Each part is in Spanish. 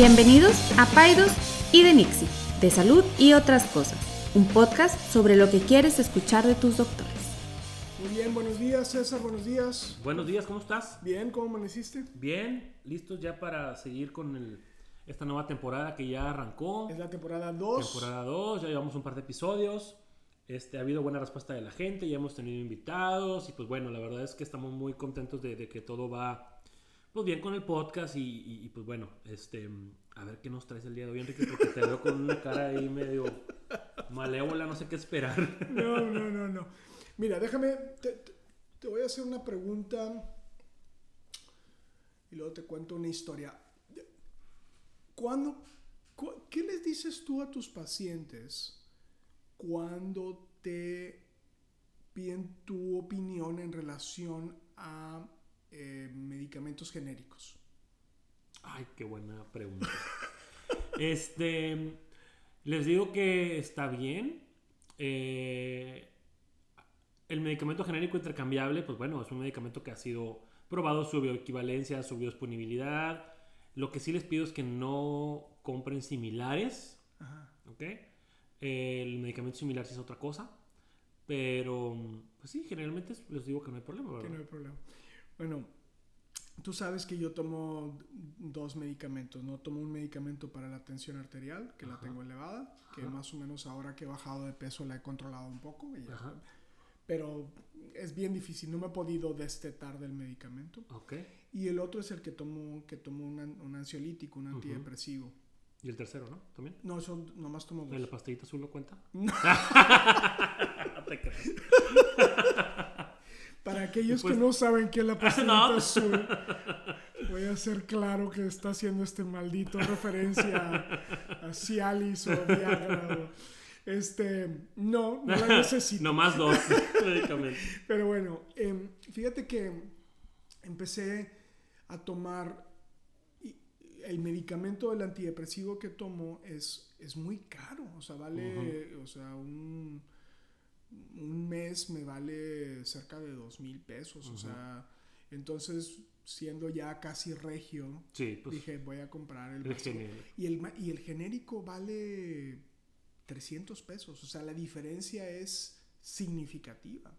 Bienvenidos a Paidos y de Nixie, de salud y otras cosas, un podcast sobre lo que quieres escuchar de tus doctores. Muy bien, buenos días César, buenos días. Buenos días, ¿cómo estás? Bien, ¿cómo amaneciste? Bien, listos ya para seguir con el- esta nueva temporada que ya arrancó. Es la temporada 2. Temporada 2, ya llevamos un par de episodios. Este, ha habido buena respuesta de la gente, ya hemos tenido invitados y pues bueno, la verdad es que estamos muy contentos de, de que todo va pues bien con el podcast y, pues bueno, este, a ver qué nos traes el día de hoy, Enrique, porque te veo con una cara ahí medio malévola, no sé qué esperar. No, no, no, no. Mira, déjame, te, voy a hacer una pregunta y luego te cuento una historia. ¿Cuándo, cu- ¿Qué les dices tú a tus pacientes cuando te piden tu opinión en relación a eh, medicamentos genéricos? Ay, qué buena pregunta. Este, les digo que está bien. Eh, el medicamento genérico intercambiable, pues bueno, es un medicamento que ha sido probado su bioequivalencia, su biodisponibilidad. Lo que sí les pido es que no compren similares, Ajá. ¿ok? El medicamento similar sí es otra cosa. Pero, pues sí, generalmente les digo que no hay problema, Que ¿verdad? no hay problema. Bueno, tú sabes que yo tomo dos medicamentos, ¿no? Tomo un medicamento para la tensión arterial, que la Ajá. tengo elevada, que Ajá. más o menos ahora que he bajado de peso la he controlado un poco, y ya- pero es bien difícil, no me he podido destetar del medicamento. Ok. Y el otro es el que tomo, que tomo un, an- un ansiolítico, un antidepresivo. Y el tercero, ¿no? ¿También? No, eso nomás tomo ¿De la dos. pastillita azul lo cuenta? No. No te. Para aquellos que no saben qué es la pastillita No. azul, voy a hacer claro que está haciendo este maldito referencia a, a Cialis o Viagra. o- este, no, no la necesito. No más dos. Pero bueno, em, fíjate que empecé a tomar el medicamento del antidepresivo que tomo es, es muy caro. O sea, vale, o sea, un, un mes me vale cerca de dos mil pesos. O sea, entonces, siendo ya casi regio, Sí, pues dije, voy a comprar el genérico. Y el, y el genérico vale 300 pesos. O sea, la diferencia es significativa.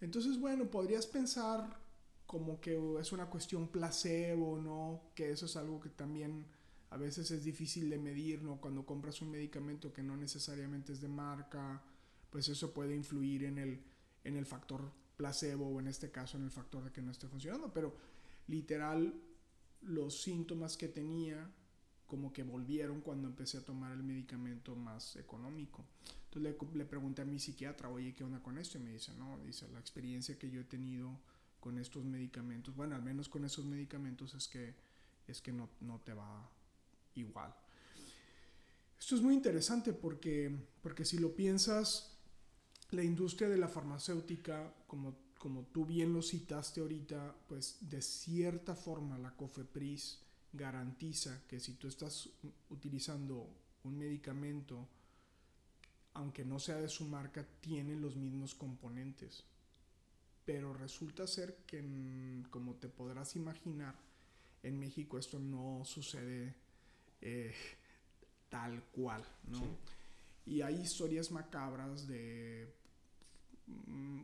Entonces, bueno, podrías pensar como que es una cuestión placebo, ¿no? Que eso es algo que también a veces es difícil de medir, ¿no? Cuando compras un medicamento que no necesariamente es de marca, pues eso puede influir en el, en el factor placebo o en este caso en el factor de que no esté funcionando. Pero literal, los síntomas que tenía como que volvieron cuando empecé a tomar el medicamento más económico. Entonces le, le pregunté a mi psiquiatra, oye, ¿qué onda con esto? Y me dice, no, dice, la experiencia que yo he tenido con estos medicamentos, bueno, al menos con esos medicamentos es que, es que no, no te va igual. Esto es muy interesante porque, porque si lo piensas, la industria de la farmacéutica, como, como tú bien lo citaste ahorita, pues de cierta forma la COFEPRIS garantiza que si tú estás utilizando un medicamento, aunque no sea de su marca, tiene los mismos componentes. Pero resulta ser que, mm, como te podrás imaginar, en México esto no sucede eh, tal cual, ¿no? Sí. Y hay historias macabras de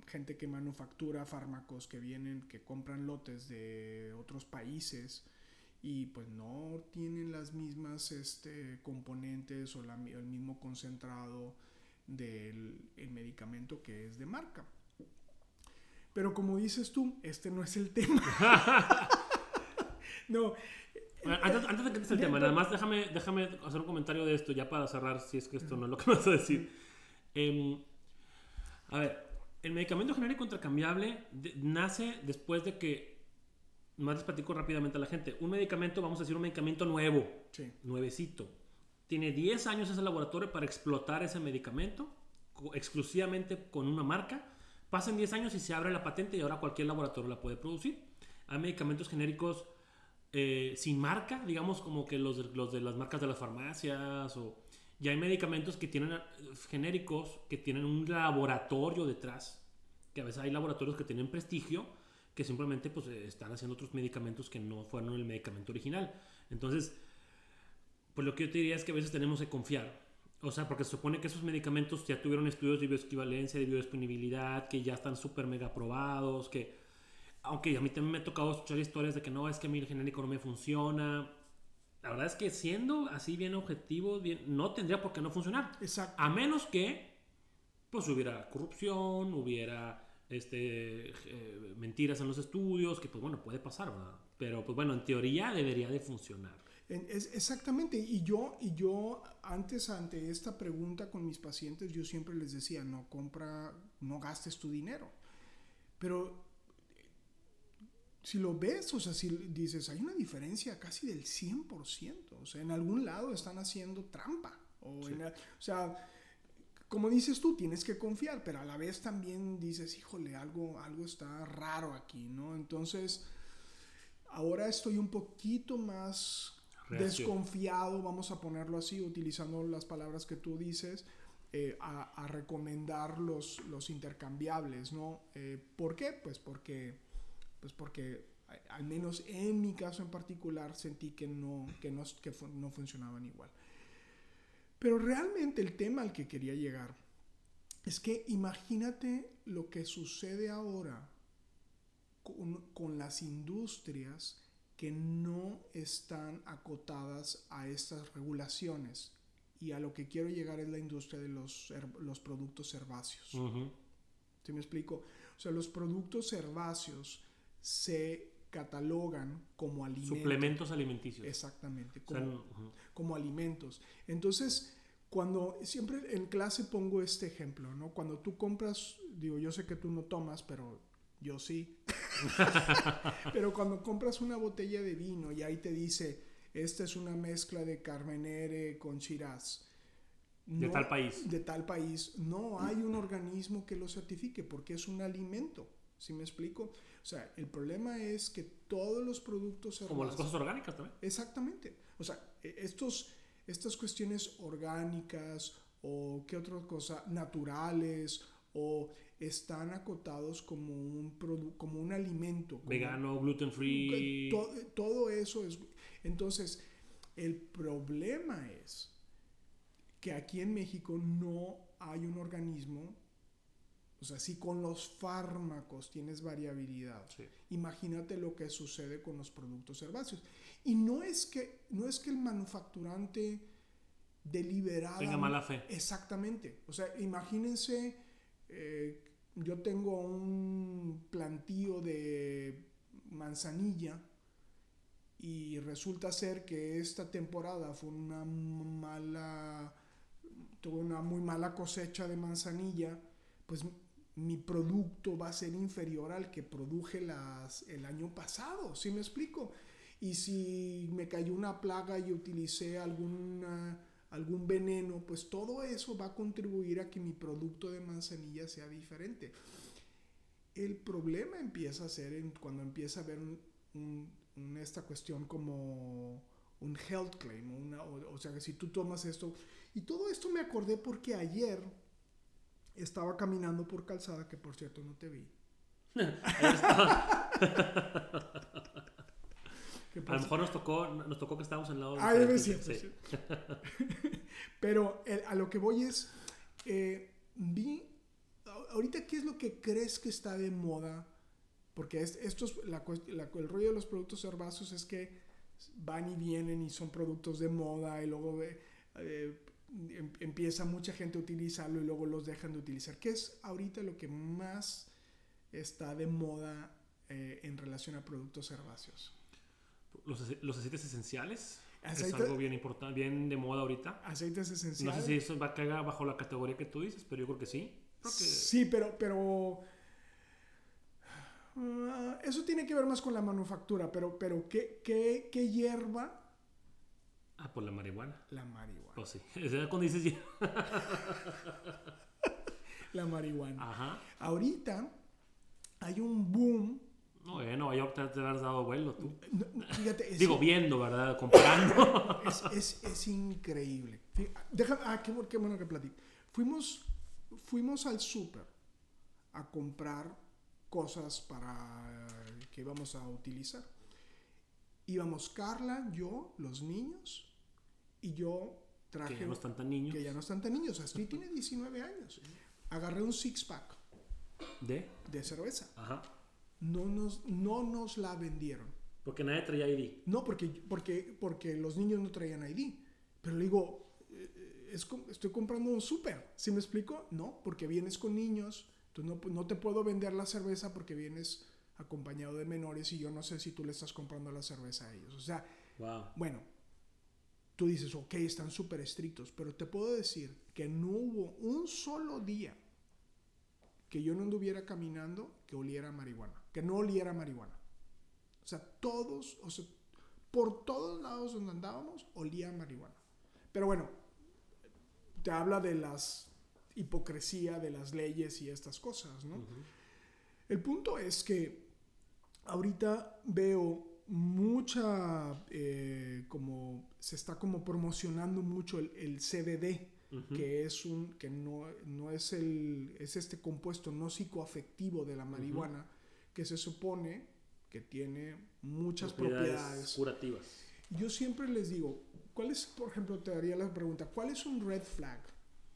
gente que manufactura fármacos que vienen, que compran lotes de otros países y pues no tienen las mismas este, componentes o la el mismo concentrado del el medicamento que es de marca. Pero como dices tú, este no es el tema. no, Bueno, antes, antes de que entres el tema, nada más déjame, déjame hacer un comentario de esto ya para cerrar, si es que esto no es lo que vas a decir. Em, a ver, el medicamento genérico intercambiable de- nace después de que, más les platico rápidamente a la gente, un medicamento, vamos a decir un medicamento nuevo, sí, nuevecito. Tiene 10 años ese laboratorio para explotar ese medicamento exclusivamente con una marca. Pasan 10 años y se abre la patente y ahora cualquier laboratorio la puede producir. Hay medicamentos genéricos eh, sin marca, digamos como que los de, los de las marcas de las farmacias o... Y hay medicamentos que tienen eh, genéricos que tienen un laboratorio detrás, que a veces hay laboratorios que tienen prestigio, que simplemente pues eh, están haciendo otros medicamentos que no fueron el medicamento original. Entonces, Pues lo que yo te diría es que a veces tenemos que confiar. O sea, porque se supone que esos medicamentos ya tuvieron estudios de bioequivalencia, de biodisponibilidad, que ya están súper mega probados, que... Aunque a mí también me ha tocado escuchar historias de que no, es que el genérico no me funciona. La verdad es que siendo así bien objetivo, bien, no tendría por qué no funcionar. Exacto. A menos que pues hubiera corrupción, hubiera este, eh, mentiras en los estudios, que pues bueno, puede pasar, ¿verdad? Pero pues bueno, en teoría debería de funcionar. Es- exactamente. Y yo, y yo antes ante esta pregunta con mis pacientes, yo siempre les decía, no compra, no gastes tu dinero. Pero si lo ves, o sea, si dices, hay una diferencia casi del 100%. O sea, en algún lado están haciendo trampa. O, Sí. en la- o sea, como dices tú, tienes que confiar, pero a la vez también dices, híjole, algo, algo está raro aquí, ¿no? Entonces, ahora estoy un poquito más desconfiado, vamos a ponerlo así, utilizando las palabras que tú dices, eh, a, a recomendar los, los intercambiables, ¿no? Eh, ¿Por qué? Pues porque, pues porque al menos en mi caso en particular sentí que no, que no, que no funcionaban igual. Pero realmente el tema al que quería llegar es que imagínate lo que sucede ahora con, con las industrias que no están acotadas a estas regulaciones. Y a lo que quiero llegar es la industria de los, los productos herbáceos. Ujú. ¿Sí me explico? O sea, los productos herbáceos se catalogan como alimentos. Suplementos alimenticios. Exactamente, O sea, como, como alimentos. Entonces, cuando siempre en clase pongo este ejemplo, ¿no? Cuando tú compras, digo, yo sé que tú no tomas, pero yo sí. pero cuando compras una botella de vino y ahí te dice, esta es una mezcla de Carmenere con Shiraz. De tal país. De tal país. No hay un organismo que lo certifique porque es un alimento. ¿Sí me explico? O sea, el problema es que todos los productos Como las cosas orgánicas también. Exactamente. O sea, e- estos, estas cuestiones orgánicas o qué otra cosa, naturales o están acotados como un, como un alimento. como- Vegano, gluten free. To- todo eso es... Entonces, el problema es que aquí en México no hay un organismo, o sea, si con los fármacos tienes variabilidad, Sí. imagínate lo que sucede con los productos herbáceos. Y no es que, no es que el manufacturante deliberada... Tenga mala fe. Exactamente. O sea, imagínense, eh, yo tengo un plantío de manzanilla y resulta ser que esta temporada fue una mala, tuve una muy mala cosecha de manzanilla, pues mi producto va a ser inferior al que produje las, el año pasado, ¿sí me explico? Y si me cayó una plaga y utilicé alguna, algún veneno, pues todo eso va a contribuir a que mi producto de manzanilla sea diferente. El problema empieza a ser cuando empieza a haber esta cuestión como un health claim, o sea que si tú tomas esto, y todo esto me acordé porque ayer estaba caminando por calzada, que por cierto no te vi. ¿Qué A lo mejor nos tocó, nos tocó que estábamos al lado de Ah, debe diferentes, ser, sí. sí. Pero el- a lo que voy es, eh, vi, ahorita, ¿qué es lo que crees que está de moda? Porque es- la la- el rollo de los productos herbáceos es que van y vienen y son productos de moda y luego eh, empieza mucha gente a utilizarlo y luego los dejan de utilizar. ¿Qué es ahorita lo que más está de moda eh, en relación a productos herbáceos? Los, los aceites esenciales es Aceite- algo bien importante, bien de moda ahorita. Aceites No esenciales. sé si eso va a caer bajo la categoría que tú dices, pero yo creo que sí. Creo que Sí, pero, pero ah, eso tiene que ver más con la manufactura, pero, pero ¿qué, qué, qué hierba? Ah, por la marihuana. La marihuana. Pues sí. Cuando dices ya- La marihuana. Ajá. Ahorita hay un boom. No, bueno, yo te, te has dado vuelo tú. no, Fíjate, es, Digo, viendo, ¿verdad? Comparando. es, es- es increíble. Deja, ah, qué, qué bueno que platico. Fuimos, fuimos al súper a comprar cosas para que íbamos a utilizar. Íbamos Carla, yo, los niños Y yo traje... Que ya no están tan niños. Que ya no están tan niños. Astrid tiene 19 años. Agarré un six-pack ¿De? de cerveza. Ajá. No nos, no nos la vendieron. Porque nadie traía ID. No, porque, porque, porque los niños no traían ID. Pero le digo, eh, es estoy comprando un súper. ¿Sí me explico? No, porque vienes con niños. Entonces no, no te puedo vender la cerveza porque vienes acompañado de menores y yo no sé si tú le estás comprando la cerveza a ellos. O sea, Wow. bueno, tú dices, ok, están súper estrictos, pero te puedo decir que no hubo un solo día que yo no anduviera caminando que oliera marihuana, que no oliera marihuana. O sea, todos, o sea, por todos lados donde andábamos, olía marihuana. Pero bueno, te habla de las hipocresía de las leyes y estas cosas, ¿no? El punto es que ahorita veo mucha, eh, como se está como promocionando mucho el, el CBD, que es un, que no, no es el, es este compuesto no psicoafectivo de la marihuana, que se supone que tiene muchas propiedades. curativas. Yo siempre les digo, ¿cuál es, por ejemplo, te daría la pregunta, ¿cuál es un red flag?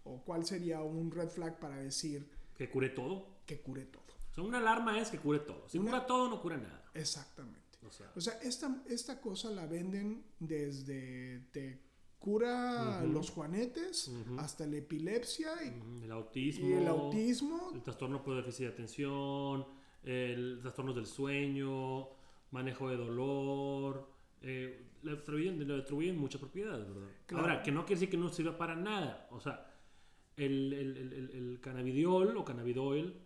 ¿O cuál sería un red flag para decir Que cure todo. que cure todo? O sea, una alarma es que cure todo. Si Una- cura todo, no cura nada. Exactamente. O sea, O sea, esta, esta cosa la venden desde te cura los juanetes hasta la epilepsia y, el autismo. y el autismo. El trastorno por déficit de atención, el trastornos del sueño, manejo de dolor. eh, le, atribuyen, le atribuyen muchas propiedades, ¿verdad? Claro. Ahora, que no quiere decir que no sirva para nada. O sea, el, el, el, el- el cannabidiol o cannabidoil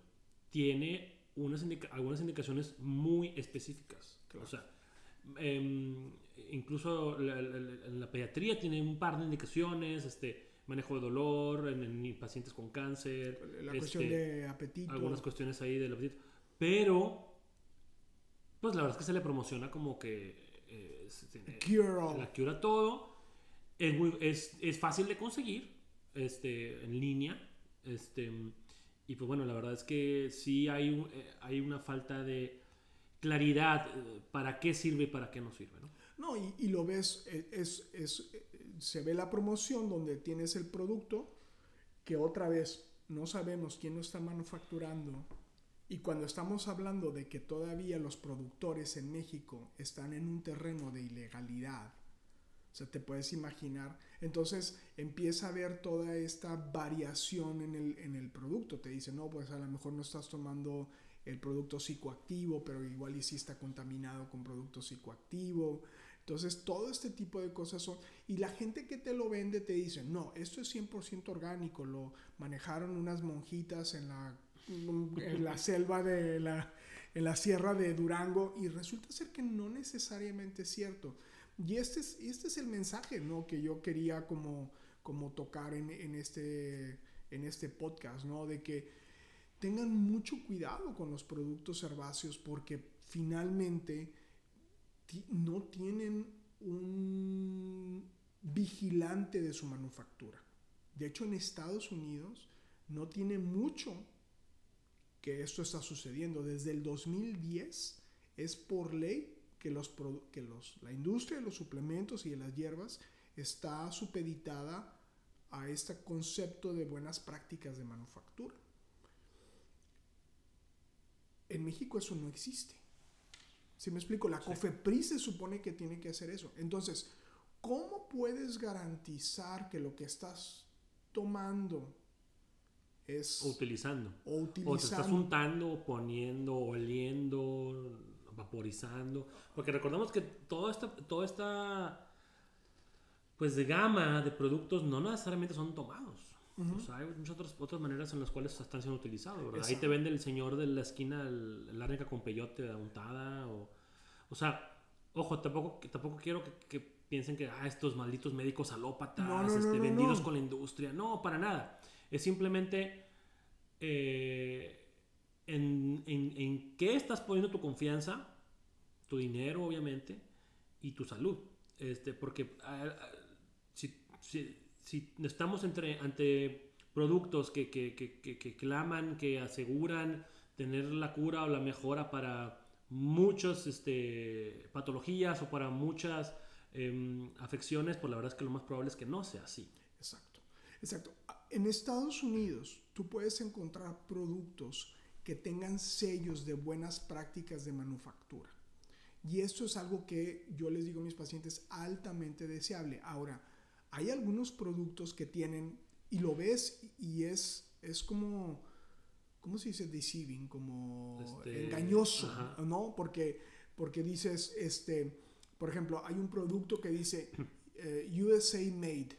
tiene unas indica- algunas indicaciones muy específicas. Claro. O sea, em, incluso la, la- la- en la pediatría tiene un par de indicaciones, este, manejo de dolor en, en pacientes con cáncer. La este, cuestión de apetito. algunas cuestiones ahí del apetito. Pero, pues la verdad es que se le promociona como que eh, tiene- Cure all. la cura todo. Es, muy, es, es fácil de conseguir este, en línea. Este, y pues bueno, la verdad es que sí hay, un- eh, hay una falta de claridad eh, para qué sirve y para qué no sirve. ¿no? No, y, y lo ves, eh, es, es- se ve la promoción donde tienes el producto que otra vez no sabemos quién lo está manufacturando. Y cuando estamos hablando de que todavía los productores en México están en un terreno de ilegalidad, o sea, te puedes imaginar, entonces empieza a haber toda esta variación en el, en el producto. Te dicen, no, pues a lo mejor no estás tomando el producto psicoactivo, pero igual y sí está contaminado con producto psicoactivo. Entonces, todo este tipo de cosas son... Y la gente que te lo vende te dice, no, esto es 100% orgánico, lo manejaron unas monjitas en la, en la selva de la, en la sierra de Durango y resulta ser que no necesariamente es cierto. Y este es, este es el mensaje ¿no? que yo quería como, como tocar en, en este, en este podcast, ¿no? de que tengan mucho cuidado con los productos herbáceos porque finalmente no tienen un vigilante de su manufactura. De hecho, en Estados Unidos no tiene mucho que esto está sucediendo. Desde el 2010 es por ley que, los, que los, la industria de los suplementos y de las hierbas está supeditada a este concepto de buenas prácticas de manufactura. En México eso no existe. Si me explico, la COFEPRIS se supone que tiene que hacer eso. Entonces, ¿cómo puedes garantizar que lo que estás tomando es O utilizando. o O te estás utilizando untando, poniendo, oliendo, vaporizando. Porque recordamos que toda esta, toda esta pues de gama de productos no necesariamente son tomados. O sea, hay muchas otras, otras maneras en las cuales están siendo utilizados, ¿verdad? Ahí te vende el señor de la esquina el, arnica con peyote untada o... O sea, ojo, tampoco, tampoco quiero que, que piensen que ah, estos malditos médicos alópatas No, no, este, no, vendidos con la industria. No, para nada. Es simplemente eh, en, en, qué estás poniendo tu confianza, tu dinero, obviamente, y tu salud. Este, porque si, estamos entre, ante productos que, que, que, que, que claman, que aseguran tener la cura o la mejora para muchas este, patologías o para muchas em, afecciones, pues la verdad es que lo más probable es que no sea así. Exacto, exacto. En Estados Unidos tú puedes encontrar productos que tengan sellos de buenas prácticas de manufactura. Y esto es algo que yo les digo a mis pacientes altamente deseable. Ahora, hay algunos productos que tienen, y lo ves y es, es como, ¿cómo se dice? Deceiving, como Este, engañoso, ajá. ¿no? Porque, porque dices, este, por ejemplo, hay un producto que dice eh, USA Made.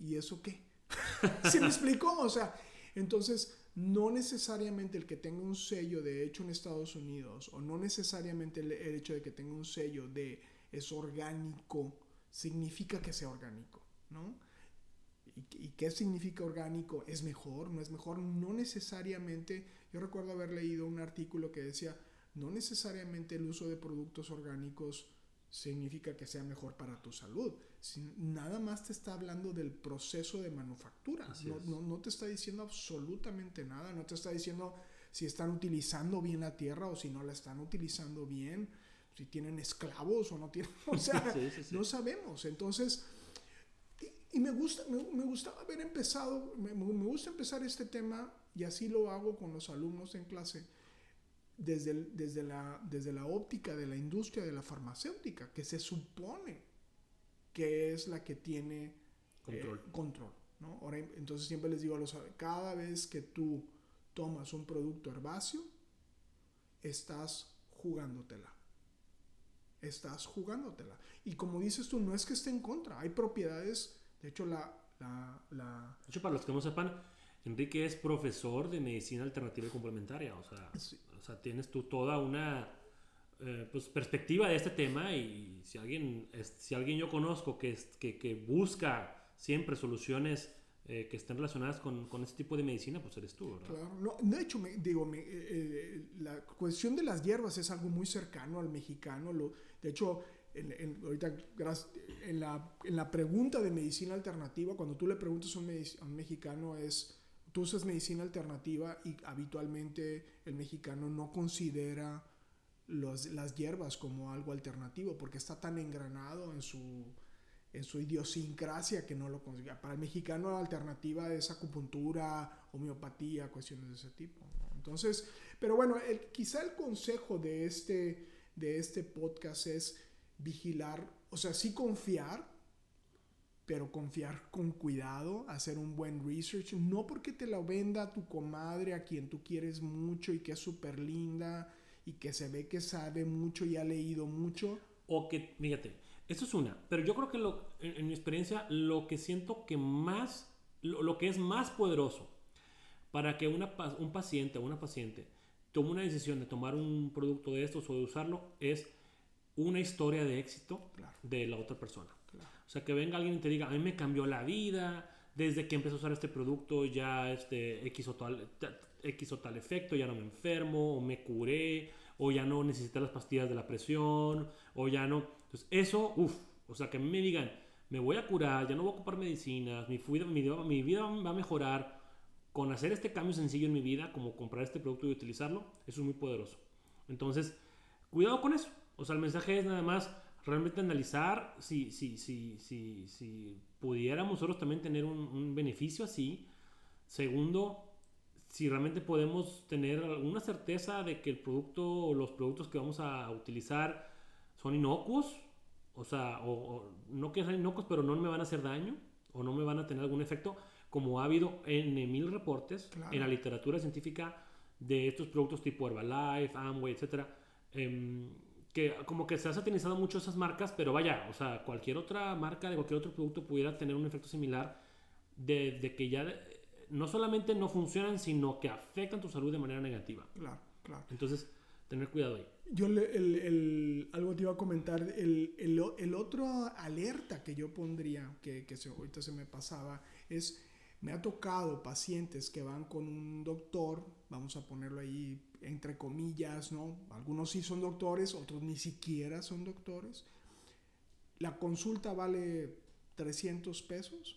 ¿Y eso qué? ¿Se me explicó? O sea, entonces no necesariamente el que tenga un sello de hecho en Estados Unidos o no necesariamente el, hecho de que tenga un sello de es orgánico significa que sea orgánico, ¿no? ¿Y, y qué significa orgánico? ¿Es mejor? ¿No es mejor? No necesariamente. Yo recuerdo haber leído un artículo que decía, no necesariamente el uso de productos orgánicos significa que sea mejor para tu salud. Nada más te está hablando del proceso de manufactura. No, no- no te está diciendo absolutamente nada. No te está diciendo si están utilizando bien la tierra o si no la están utilizando bien. Si tienen esclavos o no tienen. O sea, Sí, sí, sí. no sabemos. Entonces, y, y me gusta, me, me gustaba haber empezado, me, me gusta empezar este tema y así lo hago con los alumnos en clase desde, el- desde, la, desde la óptica de la industria de la farmacéutica, que se supone que es la que tiene Control. eh, control, ¿no? Ahora, entonces siempre les digo a los cada vez que tú tomas un producto herbáceo, estás jugándotela. Estás jugándotela. Y como dices tú, no es que esté en contra. Hay propiedades, de hecho, la, la, la- De hecho, para los que no sepan, Enrique es profesor de medicina alternativa y complementaria. O sea, Sí. o sea tienes tú toda una eh, pues, perspectiva de este tema y si alguien, si alguien yo conozco que, que, que busca siempre soluciones eh, que estén relacionadas con, con este tipo de medicina, pues eres tú, ¿verdad? Claro, no, de hecho, me- digo, me- eh, eh, la cuestión de las hierbas es algo muy cercano al mexicano. Lo, de hecho, en, en- ahorita, en la, en la pregunta de medicina alternativa, cuando tú le preguntas a un, a un mexicano, es, tú usas medicina alternativa y habitualmente el mexicano no considera los- las hierbas como algo alternativo porque está tan engranado en su en su idiosincrasia que no lo consigue. Para el mexicano la alternativa es acupuntura, homeopatía, cuestiones de ese tipo. ¿no? Entonces, pero bueno, el- quizá el consejo de este, de este podcast es vigilar, o sea, sí confiar, pero confiar con cuidado, hacer un buen research, no porque te la venda tu comadre a quien tú quieres mucho y que es súper linda y que se ve que sabe mucho y ha leído mucho. O que, fíjate, esto es una, pero yo creo que lo- en, en mi experiencia, lo que siento que más, lo, lo que es más poderoso para que una, un paciente o una paciente tome una decisión de tomar un producto de estos o de usarlo es una historia de éxito Claro. de la otra persona. Claro. O sea, que venga alguien y te diga, a mí me cambió la vida, desde que empecé a usar este producto ya este X o tal, ta- X o tal efecto, ya no me enfermo, o me curé, o ya no necesité las pastillas de la presión, o ya no. Entonces, eso, uff, o sea, que me digan, me voy a curar, ya no voy a ocupar medicinas, mi, mi, mi vida va a mejorar con hacer este cambio sencillo en mi vida, como comprar este producto y utilizarlo, eso es muy poderoso. Entonces, cuidado con eso. O sea, el mensaje es nada más realmente analizar si, si, si, si, si pudiéramos nosotros también tener un beneficio así. Segundo, si realmente podemos tener alguna certeza de que el producto o los productos que vamos a utilizar son inocuos. O sea, o, o no que sean inocuos, pero no me van a hacer daño o no me van a tener algún efecto, como ha habido en mil reportes Claro. en la literatura científica de estos productos tipo Herbalife, Amway, etcétera, em, que como que se ha satanizado mucho esas marcas, pero vaya, o sea, cualquier otra marca de cualquier otro producto pudiera tener un efecto similar de, de que ya eh, no solamente no funcionan, sino que afectan tu salud de manera negativa. Claro, claro. Entonces, tener cuidado ahí. Yo el, el- algo te iba a comentar, el, el, o- el otro alerta que yo pondría, que, que se, ahorita se me pasaba, es, me ha tocado pacientes que van con un doctor, vamos a ponerlo ahí entre comillas, ¿no? Algunos sí son doctores, otros ni siquiera son doctores. La consulta vale 300 pesos,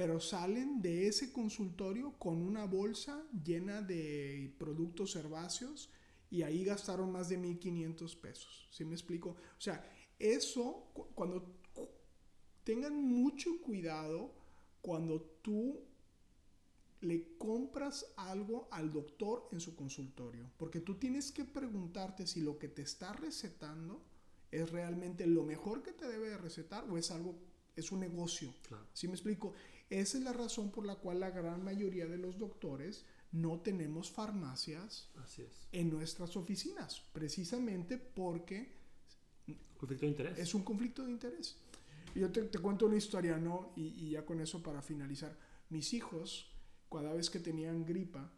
pero salen de ese consultorio con una bolsa llena de productos herbáceos y ahí gastaron más de 1.500 pesos. ¿Sí me explico? O sea, eso, cuando tengan mucho cuidado cuando tú le compras algo al doctor en su consultorio, porque tú tienes que preguntarte si lo que te está recetando es realmente lo mejor que te debe de recetar o es algo, es un negocio. Claro. ¿Sí me explico? Esa es la razón por la cual la gran mayoría de los doctores no tenemos farmacias Así es. en nuestras oficinas, precisamente porque Conflicto de interés. es un conflicto de interés. Yo te, te cuento una historia, ¿no? Y, y ya con eso para finalizar. Mis hijos, cada vez que tenían gripa,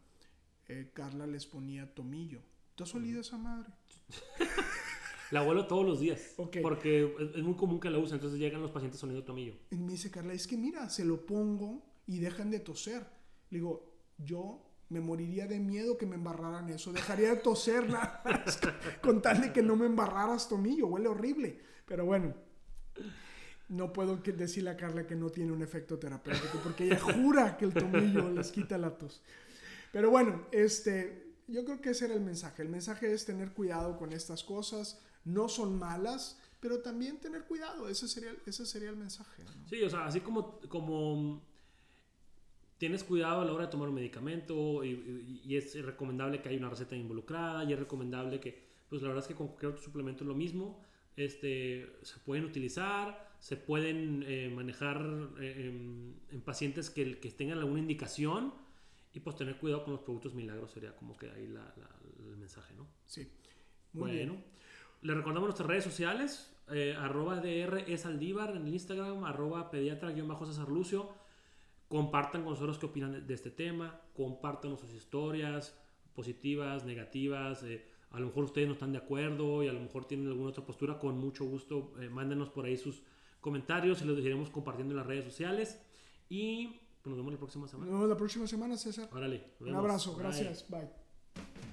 eh, Carla les ponía tomillo. ¿Tú has olido esa madre? La huelo todos los días. Ok. Porque es, muy común que la usen. Entonces llegan los pacientes sonido tomillo. Y me dice Carla, es que mira, se lo pongo y dejan de toser. Le digo, yo me moriría de miedo que me embarraran eso. Dejaría de toser nada más con tal de que no me embarraras tomillo. Huele horrible. Pero bueno, no puedo decirle a Carla que no tiene un efecto terapéutico porque ella jura que el tomillo les quita la tos. Pero bueno, este, yo creo que ese era el mensaje. El mensaje es tener cuidado con estas cosas. No son malas, pero también tener cuidado. Ese sería, el- ese sería el mensaje. ¿no? Sí, o sea, así como, como tienes cuidado a la hora de tomar un medicamento y, y- y es recomendable que haya una receta involucrada y es recomendable que, pues la verdad es que con cualquier otro suplemento es lo mismo. Este, se pueden utilizar, se pueden eh, manejar eh, en, en pacientes que, que tengan alguna indicación y pues tener cuidado con los productos milagros sería como que ahí la- la- el mensaje, ¿no? Sí. Muy bueno, bien. Le recordamos nuestras redes sociales, eh, arroba DR es Aldívar en el Instagram, arroba pediatra-césar Lucio. Compartan con nosotros qué opinan de, de este tema, compartan sus historias positivas, negativas. eh, a lo mejor ustedes no están de acuerdo y a lo mejor tienen alguna otra postura. Con mucho gusto, eh, mándenos por ahí sus comentarios y los iremos compartiendo en las redes sociales. Y pues, nos vemos la próxima Nos semana. vemos la próxima semana, César. Órale, nos Un abrazo, Bye. gracias. Bye.